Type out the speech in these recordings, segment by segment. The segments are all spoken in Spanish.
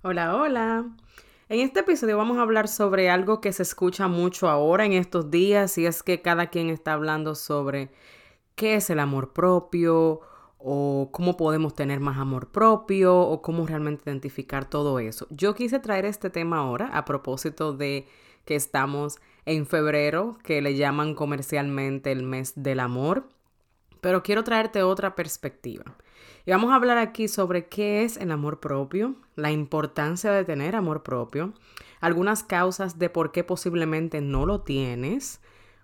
Hola, hola. En este episodio vamos a hablar sobre algo que se escucha mucho ahora en estos días y es que cada quien está hablando sobre qué es el amor propio o cómo podemos tener más amor propio o cómo realmente identificar todo eso. Yo quise traer este tema ahora a propósito de que estamos en febrero, que le llaman comercialmente el mes del amor, pero quiero traerte otra perspectiva. Y vamos a hablar aquí sobre qué es el amor propio, la importancia de tener amor propio, algunas causas de por qué posiblemente no lo tienes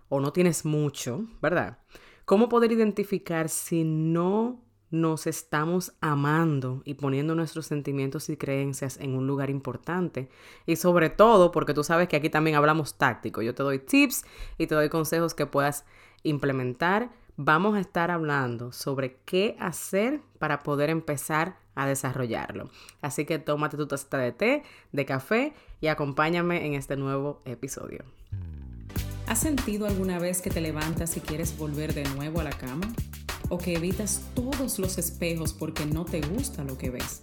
o no tienes mucho, ¿verdad? Cómo poder identificar si no nos estamos amando y poniendo nuestros sentimientos y creencias en un lugar importante. Y sobre todo, porque tú sabes que aquí también hablamos táctico. Yo te doy tips y te doy consejos que puedas implementar vamos a estar hablando sobre qué hacer para poder empezar a desarrollarlo. Así que tómate tu taza de té, de café y acompáñame en este nuevo episodio. ¿Has sentido alguna vez que te levantas y quieres volver de nuevo a la cama? ¿O que evitas todos los espejos porque no te gusta lo que ves?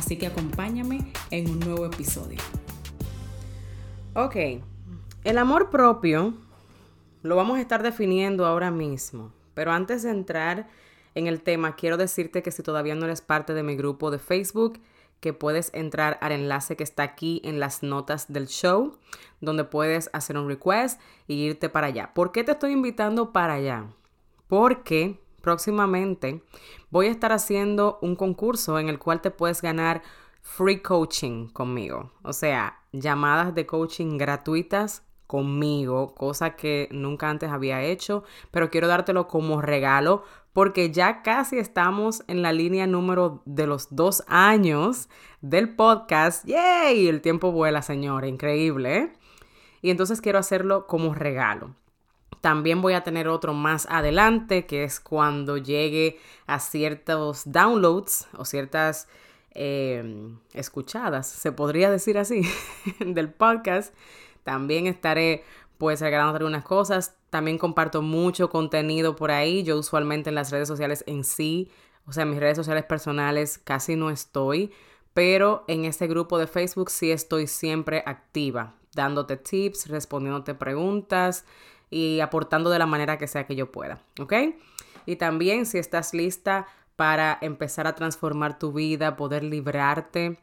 Así que acompáñame en un nuevo episodio. Ok, el amor propio lo vamos a estar definiendo ahora mismo, pero antes de entrar en el tema, quiero decirte que si todavía no eres parte de mi grupo de Facebook, que puedes entrar al enlace que está aquí en las notas del show, donde puedes hacer un request y irte para allá. ¿Por qué te estoy invitando para allá? Porque próximamente voy a estar haciendo un concurso en el cual te puedes ganar free coaching conmigo. O sea, llamadas de coaching gratuitas conmigo, cosa que nunca antes había hecho, pero quiero dártelo como regalo porque ya casi estamos en la línea número de los dos años del podcast. ¡Yay! El tiempo vuela, señor, increíble. ¿eh? Y entonces quiero hacerlo como regalo. También voy a tener otro más adelante, que es cuando llegue a ciertos downloads o ciertas eh, escuchadas, se podría decir así, del podcast también estaré pues regalando algunas cosas. También comparto mucho contenido por ahí. Yo usualmente en las redes sociales en sí, o sea, en mis redes sociales personales casi no estoy, pero en este grupo de Facebook sí estoy siempre activa, dándote tips, respondiéndote preguntas y aportando de la manera que sea que yo pueda, ¿ok? Y también si estás lista para empezar a transformar tu vida, poder librarte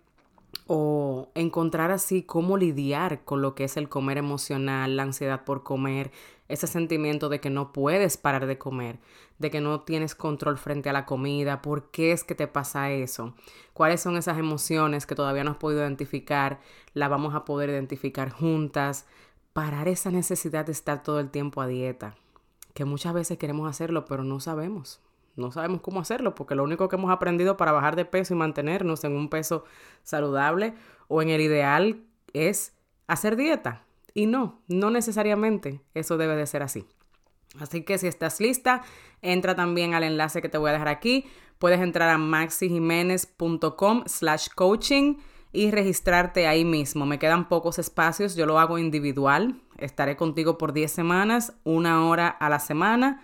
o encontrar así cómo lidiar con lo que es el comer emocional, la ansiedad por comer, ese sentimiento de que no puedes parar de comer, de que no tienes control frente a la comida, por qué es que te pasa eso, cuáles son esas emociones que todavía no has podido identificar, la vamos a poder identificar juntas, parar esa necesidad de estar todo el tiempo a dieta, que muchas veces queremos hacerlo pero no sabemos no sabemos cómo hacerlo porque lo único que hemos aprendido para bajar de peso y mantenernos en un peso saludable o en el ideal es hacer dieta. Y no, no necesariamente eso debe de ser así. Así que si estás lista, entra también al enlace que te voy a dejar aquí. Puedes entrar a maxijiménez.com slash coaching y registrarte ahí mismo. Me quedan pocos espacios, yo lo hago individual. Estaré contigo por 10 semanas, una hora a la semana,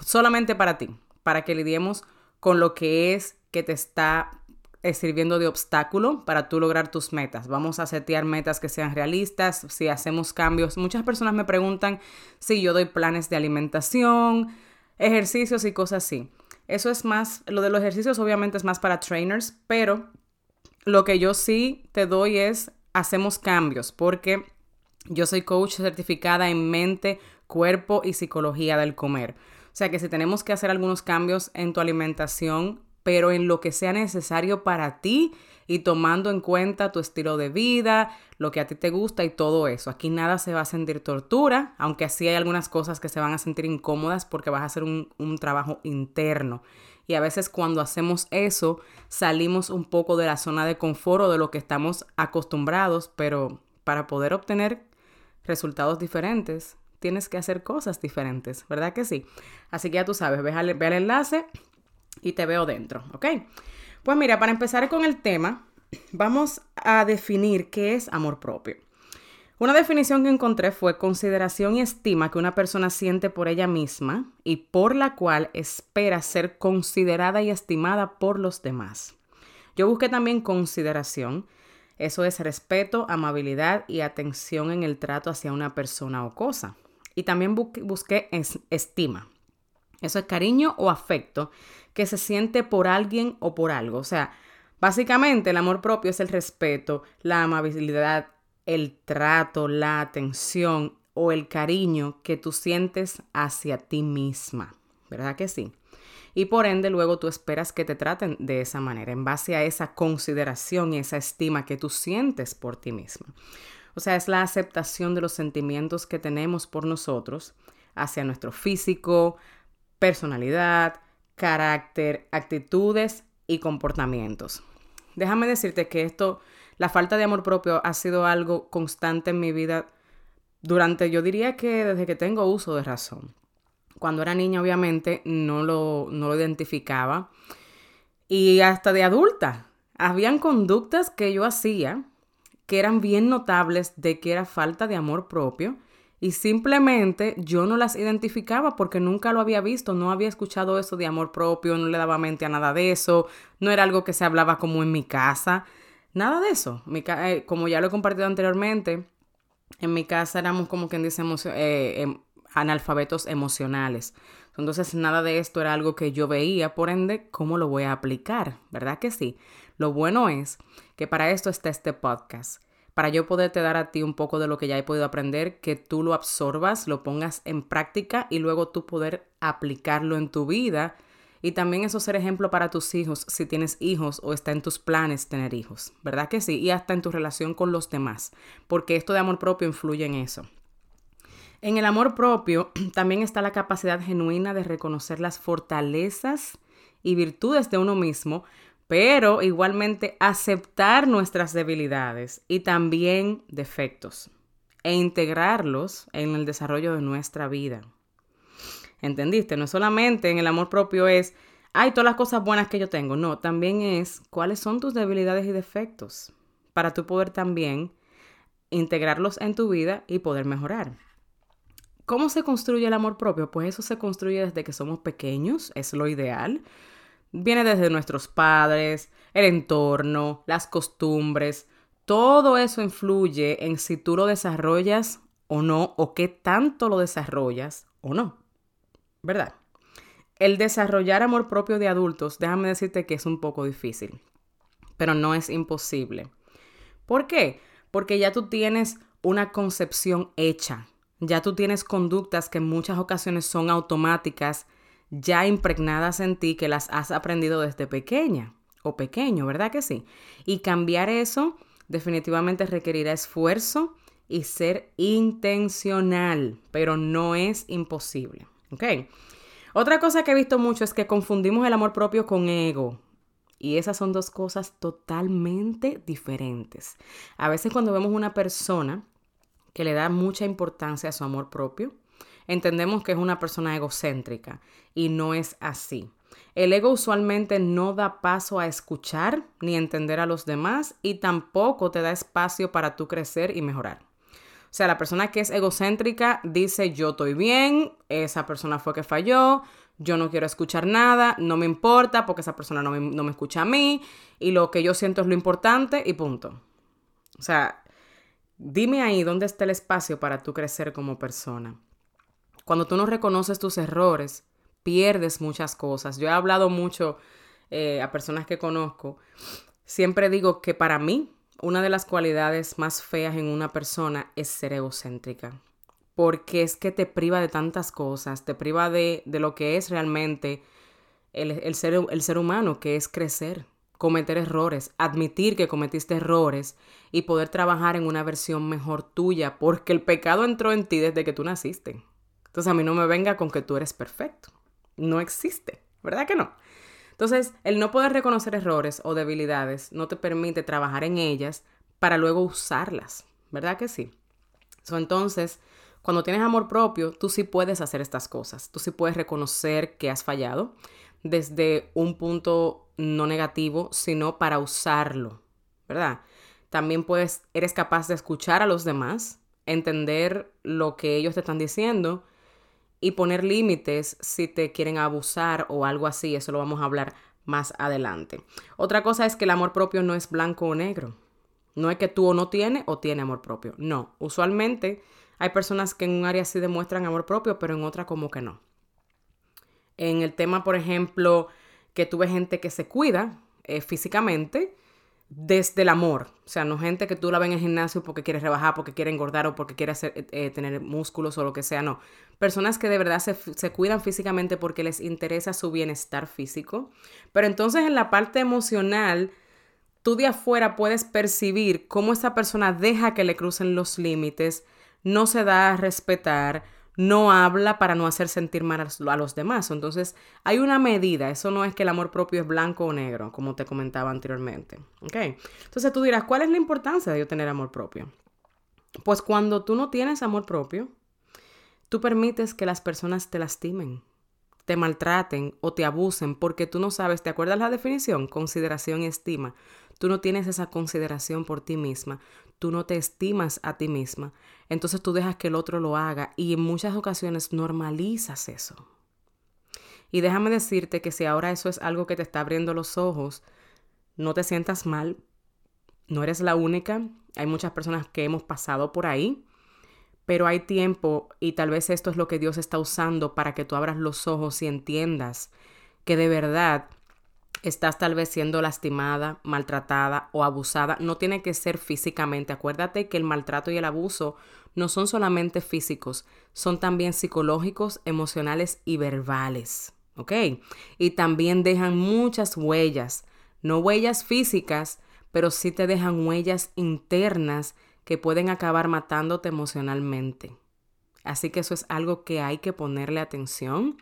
solamente para ti para que lidiemos con lo que es que te está sirviendo de obstáculo para tú lograr tus metas. Vamos a setear metas que sean realistas, si hacemos cambios. Muchas personas me preguntan si yo doy planes de alimentación, ejercicios y cosas así. Eso es más, lo de los ejercicios obviamente es más para trainers, pero lo que yo sí te doy es hacemos cambios porque yo soy coach certificada en mente, cuerpo y psicología del comer. O sea que si tenemos que hacer algunos cambios en tu alimentación, pero en lo que sea necesario para ti y tomando en cuenta tu estilo de vida, lo que a ti te gusta y todo eso. Aquí nada se va a sentir tortura, aunque así hay algunas cosas que se van a sentir incómodas porque vas a hacer un, un trabajo interno. Y a veces cuando hacemos eso salimos un poco de la zona de confort o de lo que estamos acostumbrados, pero para poder obtener resultados diferentes, tienes que hacer cosas diferentes, ¿verdad que sí? Así que ya tú sabes, ve al, ve al enlace y te veo dentro, ¿ok? Pues mira, para empezar con el tema, vamos a definir qué es amor propio. Una definición que encontré fue consideración y estima que una persona siente por ella misma y por la cual espera ser considerada y estimada por los demás. Yo busqué también consideración, eso es respeto, amabilidad y atención en el trato hacia una persona o cosa. Y también busqué estima, eso es cariño o afecto que se siente por alguien o por algo. O sea, básicamente el amor propio es el respeto, la amabilidad, el trato, la atención o el cariño que tú sientes hacia ti misma. ¿Verdad que sí? Y por ende luego tú esperas que te traten de esa manera, en base a esa consideración y esa estima que tú sientes por ti misma. O sea, es la aceptación de los sentimientos que tenemos por nosotros hacia nuestro físico, personalidad, carácter, actitudes y comportamientos. Déjame decirte que esto la falta de amor propio ha sido algo constante en mi vida durante, yo diría que desde que tengo uso de razón. Cuando era niña, obviamente, no lo, no lo identificaba. Y hasta de adulta, habían conductas que yo hacía que eran bien notables de que era falta de amor propio y simplemente yo no las identificaba porque nunca lo había visto, no había escuchado eso de amor propio, no le daba mente a nada de eso, no era algo que se hablaba como en mi casa. Nada de eso. Eh, como ya lo he compartido anteriormente, en mi casa éramos como quien dice eh, em, analfabetos emocionales. Entonces, nada de esto era algo que yo veía, por ende, ¿cómo lo voy a aplicar? ¿Verdad que sí? Lo bueno es que para esto está este podcast. Para yo poderte dar a ti un poco de lo que ya he podido aprender, que tú lo absorbas, lo pongas en práctica y luego tú poder aplicarlo en tu vida y también eso ser ejemplo para tus hijos si tienes hijos o está en tus planes tener hijos, ¿verdad que sí? Y hasta en tu relación con los demás, porque esto de amor propio influye en eso. En el amor propio también está la capacidad genuina de reconocer las fortalezas y virtudes de uno mismo, pero igualmente aceptar nuestras debilidades y también defectos e integrarlos en el desarrollo de nuestra vida. ¿Entendiste? No solamente en el amor propio es, hay todas las cosas buenas que yo tengo. No, también es cuáles son tus debilidades y defectos para tú poder también integrarlos en tu vida y poder mejorar. ¿Cómo se construye el amor propio? Pues eso se construye desde que somos pequeños, es lo ideal. Viene desde nuestros padres, el entorno, las costumbres. Todo eso influye en si tú lo desarrollas o no, o qué tanto lo desarrollas o no. ¿verdad? El desarrollar amor propio de adultos, déjame decirte que es un poco difícil, pero no es imposible. ¿Por qué? Porque ya tú tienes una concepción hecha, ya tú tienes conductas que en muchas ocasiones son automáticas, ya impregnadas en ti, que las has aprendido desde pequeña o pequeño, ¿verdad que sí? Y cambiar eso definitivamente requerirá esfuerzo y ser intencional, pero no es imposible. ¿Ok? Otra cosa que he visto mucho es que confundimos el amor propio con ego. Y esas son dos cosas totalmente diferentes. A veces cuando vemos una persona que le da mucha importancia a su amor propio, entendemos que es una persona egocéntrica y no es así. El ego usualmente no da paso a escuchar ni entender a los demás y tampoco te da espacio para tú crecer y mejorar. O sea, la persona que es egocéntrica dice yo estoy bien, esa persona fue que falló, yo no quiero escuchar nada, no me importa porque esa persona no me, escucha a mí y lo que yo siento es lo importante y punto. O sea, dime ahí dónde está el espacio para tú crecer como persona. Cuando tú no reconoces tus errores, pierdes muchas cosas. Yo he hablado mucho eh, a personas que conozco. Siempre digo que para mí una de las cualidades más feas en una persona es ser egocéntrica. Porque es que te priva de tantas cosas, te priva de, lo que es realmente el, ser, el ser humano, que es crecer, cometer errores, admitir que cometiste errores y poder trabajar en una versión mejor tuya, porque el pecado entró en ti desde que tú naciste. Entonces a mí no me venga con que tú eres perfecto. No existe, ¿verdad que no? Entonces, el no poder reconocer errores o debilidades no te permite trabajar en ellas para luego usarlas, ¿verdad que sí? entonces, cuando tienes amor propio, tú sí puedes hacer estas cosas, tú sí puedes reconocer que has fallado desde un punto no negativo, sino para usarlo, ¿verdad? También puedes, eres capaz de escuchar a los demás, entender lo que ellos te están diciendo y poner límites si te quieren abusar o algo así. Eso lo vamos a hablar más adelante. Otra cosa es que el amor propio no es blanco o negro. No es que tú o no tienes o tiene amor propio. No, usualmente hay personas que en un área sí demuestran amor propio, pero en otra como que no. En el tema, por ejemplo, que tuve gente que se cuida eh, físicamente, desde el amor. O sea, no gente que tú la ves en el gimnasio porque quiere rebajar, porque quiere engordar o porque quiere hacer, eh, tener músculos o lo que sea. No. Personas que de verdad se, se, cuidan físicamente porque les interesa su bienestar físico. Pero entonces en la parte emocional, tú de afuera puedes percibir cómo esa persona deja que le crucen los límites, no se da a respetar, no habla para no hacer sentir mal a los demás. Entonces, hay una medida. Eso no es que el amor propio es blanco o negro, como te comentaba anteriormente. ¿Ok? Entonces tú dirás, ¿cuál es la importancia de yo tener amor propio? Pues cuando tú no tienes amor propio, tú permites que las personas te lastimen, te maltraten o te abusen porque tú no sabes, ¿te acuerdas la definición? Consideración y estima. Tú no tienes esa consideración por ti misma tú no te estimas a ti misma, entonces tú dejas que el otro lo haga y en muchas ocasiones normalizas eso. Y déjame decirte que si ahora eso es algo que te está abriendo los ojos, no te sientas mal, no eres la única, hay muchas personas que hemos pasado por ahí, pero hay tiempo y tal vez esto es lo que Dios está usando para que tú abras los ojos y entiendas que de verdad estás tal vez siendo lastimada, maltratada o abusada, no tiene que ser físicamente. Acuérdate que el maltrato y el abuso no son solamente físicos, son también psicológicos, emocionales y verbales. ¿Ok? Y también dejan muchas huellas, no huellas físicas, pero sí te dejan huellas internas que pueden acabar matándote emocionalmente. Así que eso es algo que hay que ponerle atención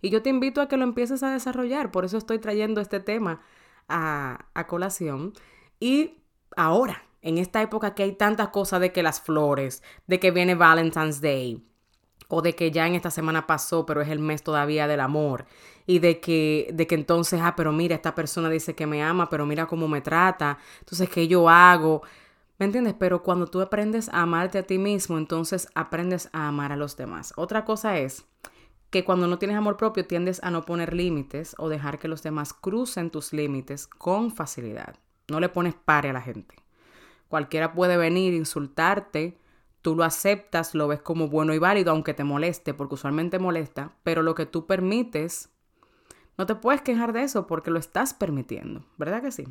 y yo te invito a que lo empieces a desarrollar. Por eso estoy trayendo este tema a, colación. Y ahora, en esta época que hay tantas cosas de que las flores, de que viene Valentine's Day, o de que ya en esta semana pasó, pero es el mes todavía del amor, y de que, de que entonces, ah, pero mira, esta persona dice que me ama, pero mira cómo me trata, entonces, ¿qué yo hago? ¿Me entiendes? Pero cuando tú aprendes a amarte a ti mismo, entonces aprendes a amar a los demás. Otra cosa es que cuando no tienes amor propio tiendes a no poner límites o dejar que los demás crucen tus límites con facilidad. No le pones pare a la gente. Cualquiera puede venir, insultarte, tú lo aceptas, lo ves como bueno y válido, aunque te moleste, porque usualmente molesta, pero lo que tú permites, no te puedes quejar de eso porque lo estás permitiendo, ¿verdad que sí?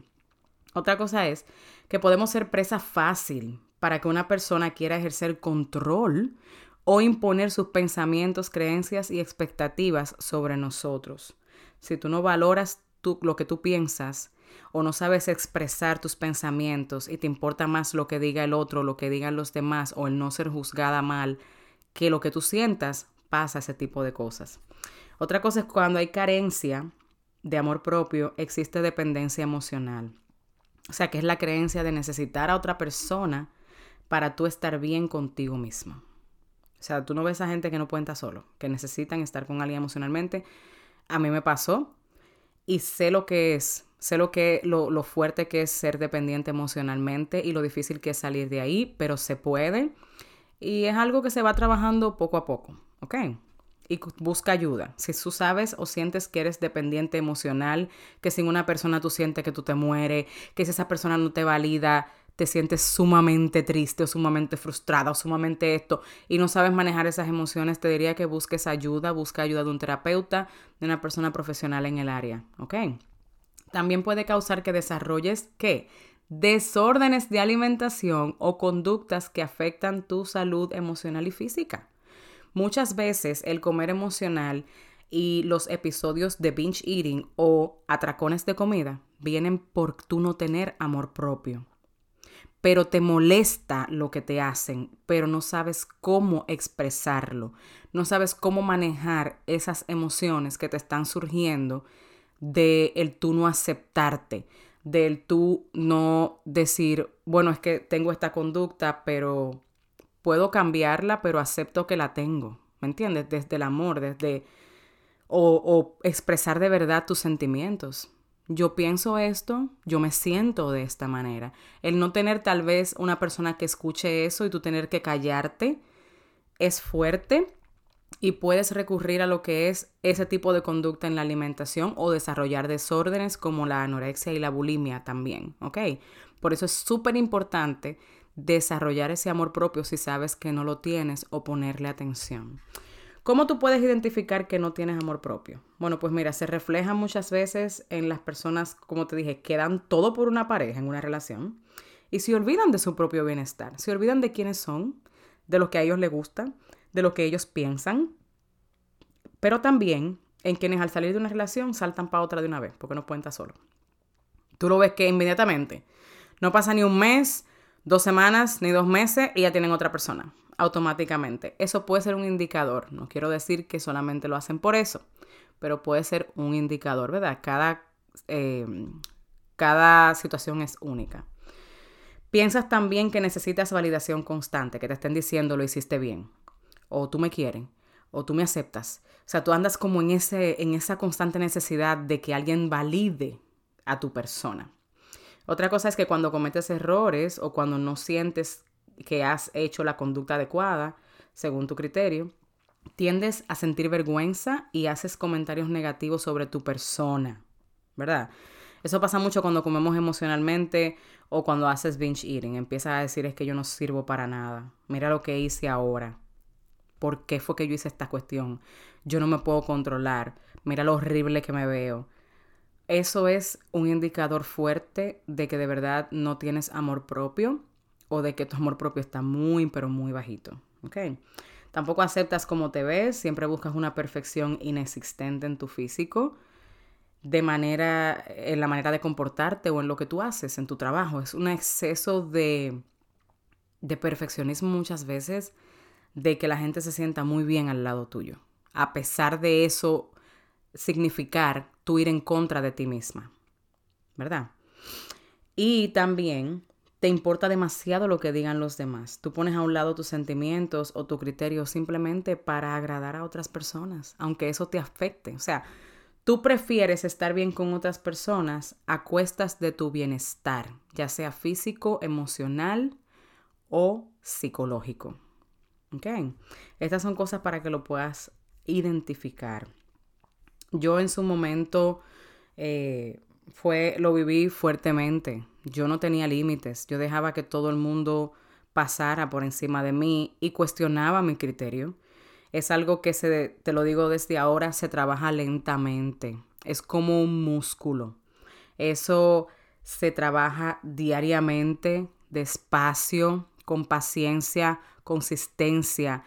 Otra cosa es que podemos ser presa fácil para que una persona quiera ejercer control o imponer sus pensamientos, creencias y expectativas sobre nosotros. Si tú no valoras lo que tú piensas o no sabes expresar tus pensamientos y te importa más lo que diga el otro, lo que digan los demás o el no ser juzgada mal que lo que tú sientas, pasa ese tipo de cosas. Otra cosa es cuando hay carencia de amor propio, existe dependencia emocional. O sea, que es la creencia de necesitar a otra persona para tú estar bien contigo mismo. O sea, tú no ves a gente que no estar solo, que necesitan estar con alguien emocionalmente. A mí me pasó y sé lo que es, sé lo que lo, lo fuerte que es ser dependiente emocionalmente y lo difícil que es salir de ahí, pero se puede y es algo que se va trabajando poco a poco, ¿ok? Y busca ayuda. Si tú sabes o sientes que eres dependiente emocional, que sin una persona tú sientes que tú te mueres, que si esa persona no te valida, te sientes sumamente triste o sumamente frustrada o sumamente esto y no sabes manejar esas emociones, te diría que busques ayuda, busca ayuda de un terapeuta, de una persona profesional en el área, ¿ok? También puede causar que desarrolles, ¿qué? Desórdenes de alimentación o conductas que afectan tu salud emocional y física. Muchas veces el comer emocional y los episodios de binge eating o atracones de comida vienen por tú no tener amor propio. Pero te molesta lo que te hacen, pero no sabes cómo expresarlo, no sabes cómo manejar esas emociones que te están surgiendo de el tú no aceptarte, del tú no decir, bueno, es que tengo esta conducta, pero puedo cambiarla, pero acepto que la tengo. ¿Me entiendes? Desde el amor, desde... O, expresar de verdad tus sentimientos. Yo pienso esto, yo me siento de esta manera. El no tener tal vez una persona que escuche eso y tú tener que callarte es fuerte y puedes recurrir a lo que es ese tipo de conducta en la alimentación o desarrollar desórdenes como la anorexia y la bulimia también, ¿ok? Por eso es súper importante desarrollar ese amor propio si sabes que no lo tienes o ponerle atención. ¿Cómo tú puedes identificar que no tienes amor propio? Bueno, pues mira, se refleja muchas veces en las personas, como te dije, que dan todo por una pareja en una relación y se olvidan de su propio bienestar, se olvidan de quiénes son, de lo que a ellos les gusta, de lo que ellos piensan, pero también en quienes al salir de una relación saltan para otra de una vez, porque no pueden estar solo. Tú lo ves que inmediatamente no pasa ni un mes, dos semanas, ni dos meses y ya tienen otra persona, automáticamente. Eso puede ser un indicador. No quiero decir que solamente lo hacen por eso, pero puede ser un indicador, ¿verdad? Cada, eh, cada situación es única. Piensas también que necesitas validación constante, que te estén diciendo lo hiciste bien, o tú me quieren, o tú me aceptas. O sea, tú andas como en, ese, en esa constante necesidad de que alguien valide a tu persona. Otra cosa es que cuando cometes errores o cuando no sientes que has hecho la conducta adecuada, según tu criterio, tiendes a sentir vergüenza y haces comentarios negativos sobre tu persona, ¿verdad? Eso pasa mucho cuando comemos emocionalmente o cuando haces binge eating. Empiezas a decir es que yo no sirvo para nada. Mira lo que hice ahora. ¿Por qué fue que yo hice esta cuestión? Yo no me puedo controlar. Mira lo horrible que me veo. Eso es un indicador fuerte de que de verdad no tienes amor propio o de que tu amor propio está muy, pero muy bajito. ¿Ok? Tampoco aceptas cómo te ves, siempre buscas una perfección inexistente en tu físico de manera, en la manera de comportarte o en lo que tú haces, en tu trabajo. Es un exceso de, de perfeccionismo muchas veces, de que la gente se sienta muy bien al lado tuyo. A pesar de eso significar tú ir en contra de ti misma, ¿verdad? Y también te importa demasiado lo que digan los demás. Tú pones a un lado tus sentimientos o tu criterio simplemente para agradar a otras personas, aunque eso te afecte. O sea, Tú prefieres estar bien con otras personas a cuestas de tu bienestar, ya sea físico, emocional o psicológico. Estas son cosas para que lo puedas identificar. Yo en su momento eh, fue, lo viví fuertemente. Yo no tenía límites. Yo dejaba que todo el mundo pasara por encima de mí y cuestionaba mi criterio es algo que se, te lo digo desde ahora, se trabaja lentamente. Es como un músculo. Eso se trabaja diariamente, despacio, con paciencia, consistencia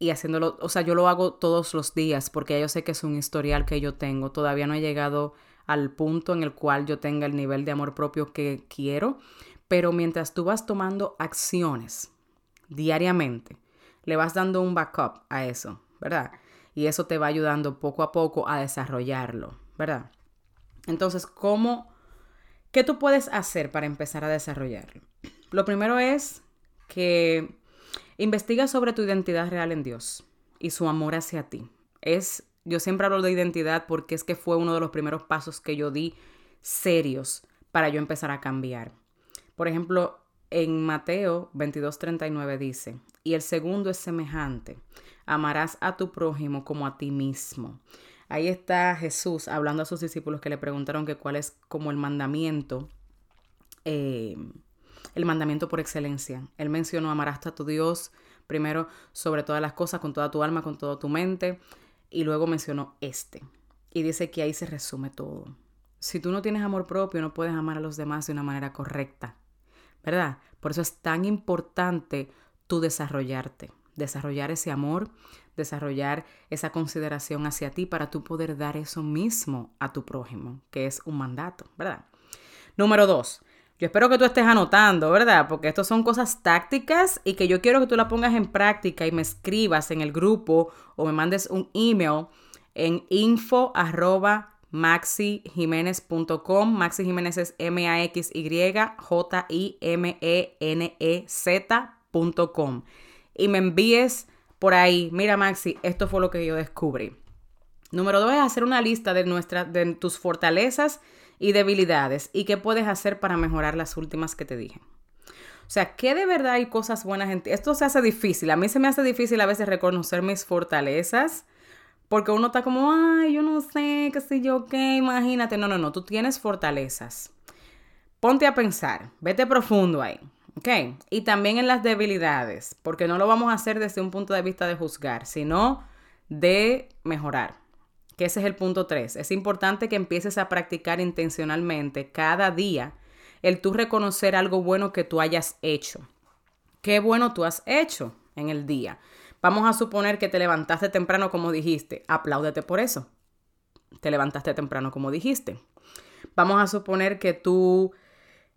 y haciéndolo, o sea, yo lo hago todos los días porque yo sé que es un historial que yo tengo. Todavía no he llegado al punto en el cual yo tenga el nivel de amor propio que quiero, pero mientras tú vas tomando acciones diariamente, le vas dando un backup a eso, ¿verdad? Y eso te va ayudando poco a poco a desarrollarlo, ¿verdad? Entonces, ¿cómo, qué tú puedes hacer para empezar a desarrollarlo? Lo primero es que investigas sobre tu identidad real en Dios y su amor hacia ti. Es, yo siempre hablo de identidad porque es que fue uno de los primeros pasos que yo di serios para yo empezar a cambiar. Por ejemplo, en Mateo 22:39 dice, y el segundo es semejante. Amarás a tu prójimo como a ti mismo. Ahí está Jesús hablando a sus discípulos que le preguntaron que cuál es como el mandamiento, eh, el mandamiento por excelencia. Él mencionó amarás a tu Dios primero sobre todas las cosas, con toda tu alma, con toda tu mente, y luego mencionó este. Y dice que ahí se resume todo. Si tú no tienes amor propio, no puedes amar a los demás de una manera correcta, ¿verdad? Por eso es tan importante tú desarrollarte, desarrollar ese amor, desarrollar esa consideración hacia ti para tú poder dar eso mismo a tu prójimo, que es un mandato, ¿verdad? Número dos, yo espero que tú estés anotando, ¿verdad? Porque esto son cosas tácticas y que yo quiero que tú la pongas en práctica y me escribas en el grupo o me mandes un email en info arroba. Maxi Jiménez es M-A-X-Y-J-I-M-E-N-E-Z.com. Y me envíes por ahí, mira Maxi, esto fue lo que yo descubrí. Número dos es hacer una lista de, nuestras, de tus fortalezas y debilidades y qué puedes hacer para mejorar las últimas que te dije. O sea, que de verdad hay cosas buenas en ti. Esto se hace difícil. A mí se me hace difícil a veces reconocer mis fortalezas. Porque uno está como, ay, yo no sé, qué sé yo, qué, imagínate. No, no, no, tú tienes fortalezas. Ponte a pensar, vete profundo ahí, ¿ok? Y también en las debilidades, porque no lo vamos a hacer desde un punto de vista de juzgar, sino de mejorar que ese es el punto 3. Es importante que empieces a practicar intencionalmente cada día el tú reconocer algo bueno que tú hayas hecho. ¿Qué bueno tú has hecho en el día? Vamos a suponer que te levantaste temprano como dijiste. Apláudete por eso. Te levantaste temprano como dijiste. Vamos a suponer que tú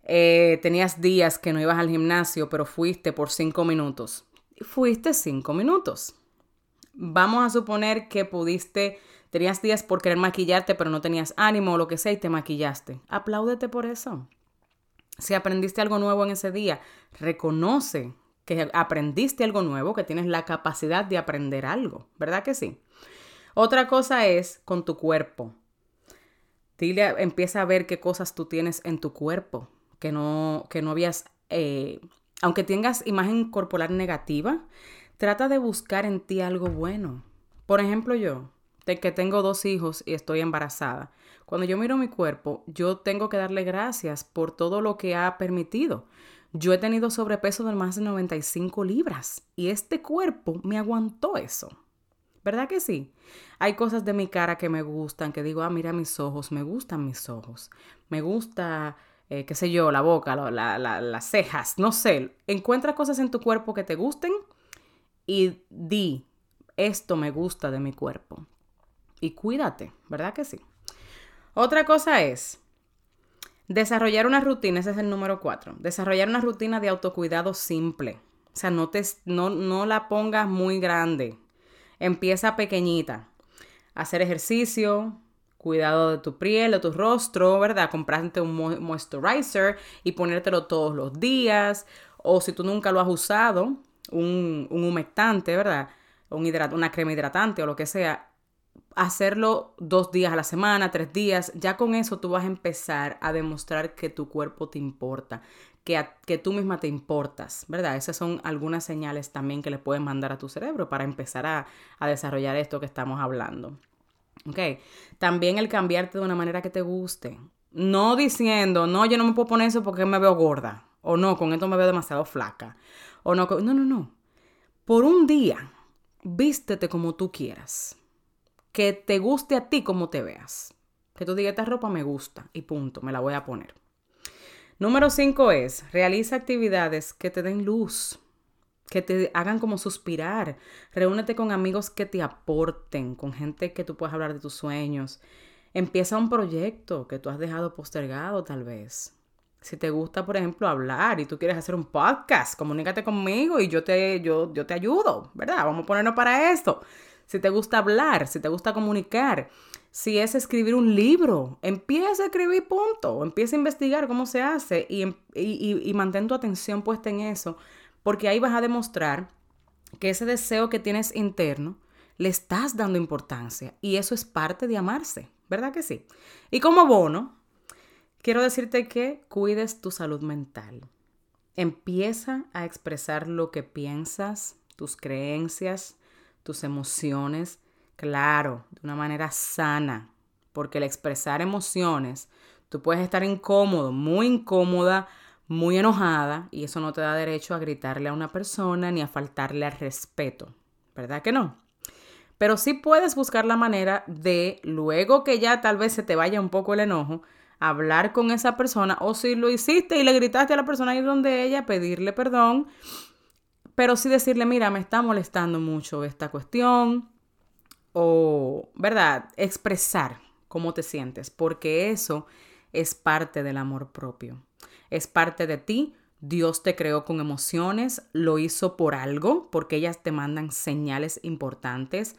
eh, tenías días que no ibas al gimnasio, pero fuiste por cinco minutos. Fuiste cinco minutos. Vamos a suponer que pudiste Tenías días por querer maquillarte, pero no tenías ánimo o lo que sea y te maquillaste. Apláudete por eso. Si aprendiste algo nuevo en ese día, reconoce que aprendiste algo nuevo, que tienes la capacidad de aprender algo, ¿verdad que sí? Otra cosa es con tu cuerpo. Dile, empieza a ver qué cosas tú tienes en tu cuerpo, que no, que no habías, eh, aunque tengas imagen corporal negativa, trata de buscar en ti algo bueno. Por ejemplo, yo, de que tengo dos hijos y estoy embarazada. Cuando yo miro mi cuerpo, yo tengo que darle gracias por todo lo que ha permitido. Yo he tenido sobrepeso de más de 95 libras y este cuerpo me aguantó eso. ¿Verdad que sí? Hay cosas de mi cara que me gustan, que digo, ah, mira mis ojos, me gustan mis ojos. Me gusta, eh, qué sé yo, la boca, las cejas, no sé. Encuentra cosas en tu cuerpo que te gusten y di, esto me gusta de mi cuerpo y cuídate, ¿verdad que sí? Otra cosa es desarrollar una rutina, ese es el número cuatro, desarrollar una rutina de autocuidado simple. O sea, no, te, no, no la pongas muy grande. Empieza pequeñita. Hacer ejercicio, cuidado de tu piel, de tu rostro, ¿verdad? Comprarte un moisturizer y ponértelo todos los días. O si tú nunca lo has usado, un, un humectante, ¿verdad? Un una crema hidratante o lo que sea, hacerlo dos días a la semana, tres días, ya con eso tú vas a empezar a demostrar que tu cuerpo te importa, que, que tú misma te importas, ¿verdad? Esas son algunas señales también que le puedes mandar a tu cerebro para empezar a, a desarrollar esto que estamos hablando. ¿Ok? También el cambiarte de una manera que te guste. No diciendo, no, yo no me puedo poner eso porque me veo gorda. O no, con esto me veo demasiado flaca. O no, no, no. Por un día, vístete como tú quieras que te guste a ti como te veas. Que tú digas, esta ropa me gusta y punto, me la voy a poner. Número 5 es, realiza actividades que te den luz, que te hagan como suspirar. Reúnete con amigos que te aporten, con gente que tú puedas hablar de tus sueños. Empieza un proyecto que tú has dejado postergado tal vez. Si te gusta, por ejemplo, hablar y tú quieres hacer un podcast, comunícate conmigo y yo te, yo, yo te ayudo, ¿verdad? Vamos a ponernos para esto si te gusta hablar, si te gusta comunicar, si es escribir un libro, empieza a escribir punto, empieza a investigar cómo se hace y, em, y, y mantén tu atención puesta en eso, porque ahí vas a demostrar que ese deseo que tienes interno le estás dando importancia y eso es parte de amarse, ¿verdad que sí? Y como bono, quiero decirte que cuides tu salud mental. Empieza a expresar lo que piensas, tus creencias, tus emociones, claro, de una manera sana, porque el expresar emociones, tú puedes estar incómodo, muy incómoda, muy enojada, y eso no te da derecho a gritarle a una persona ni a faltarle al respeto, ¿verdad que no? Pero sí puedes buscar la manera de, luego que ya tal vez se te vaya un poco el enojo, hablar con esa persona, o si lo hiciste y le gritaste a la persona ir donde ella, pedirle perdón pero sí decirle, mira, me está molestando mucho esta cuestión, o, ¿verdad? Expresar cómo te sientes, porque eso es parte del amor propio, es parte de ti. Dios te creó con emociones, lo hizo por algo, porque ellas te mandan señales importantes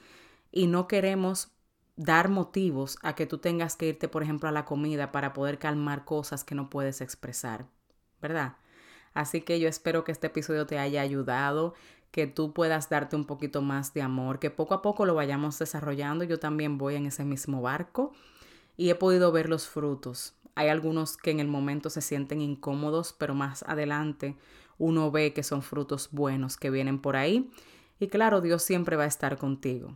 y no queremos dar motivos a que tú tengas que irte, por ejemplo, a la comida para poder calmar cosas que no puedes expresar, ¿verdad? Así que yo espero que este episodio te haya ayudado, que tú puedas darte un poquito más de amor, que poco a poco lo vayamos desarrollando. Yo también voy en ese mismo barco y he podido ver los frutos. Hay algunos que en el momento se sienten incómodos, pero más adelante uno ve que son frutos buenos que vienen por ahí. Y claro, Dios siempre va a estar contigo.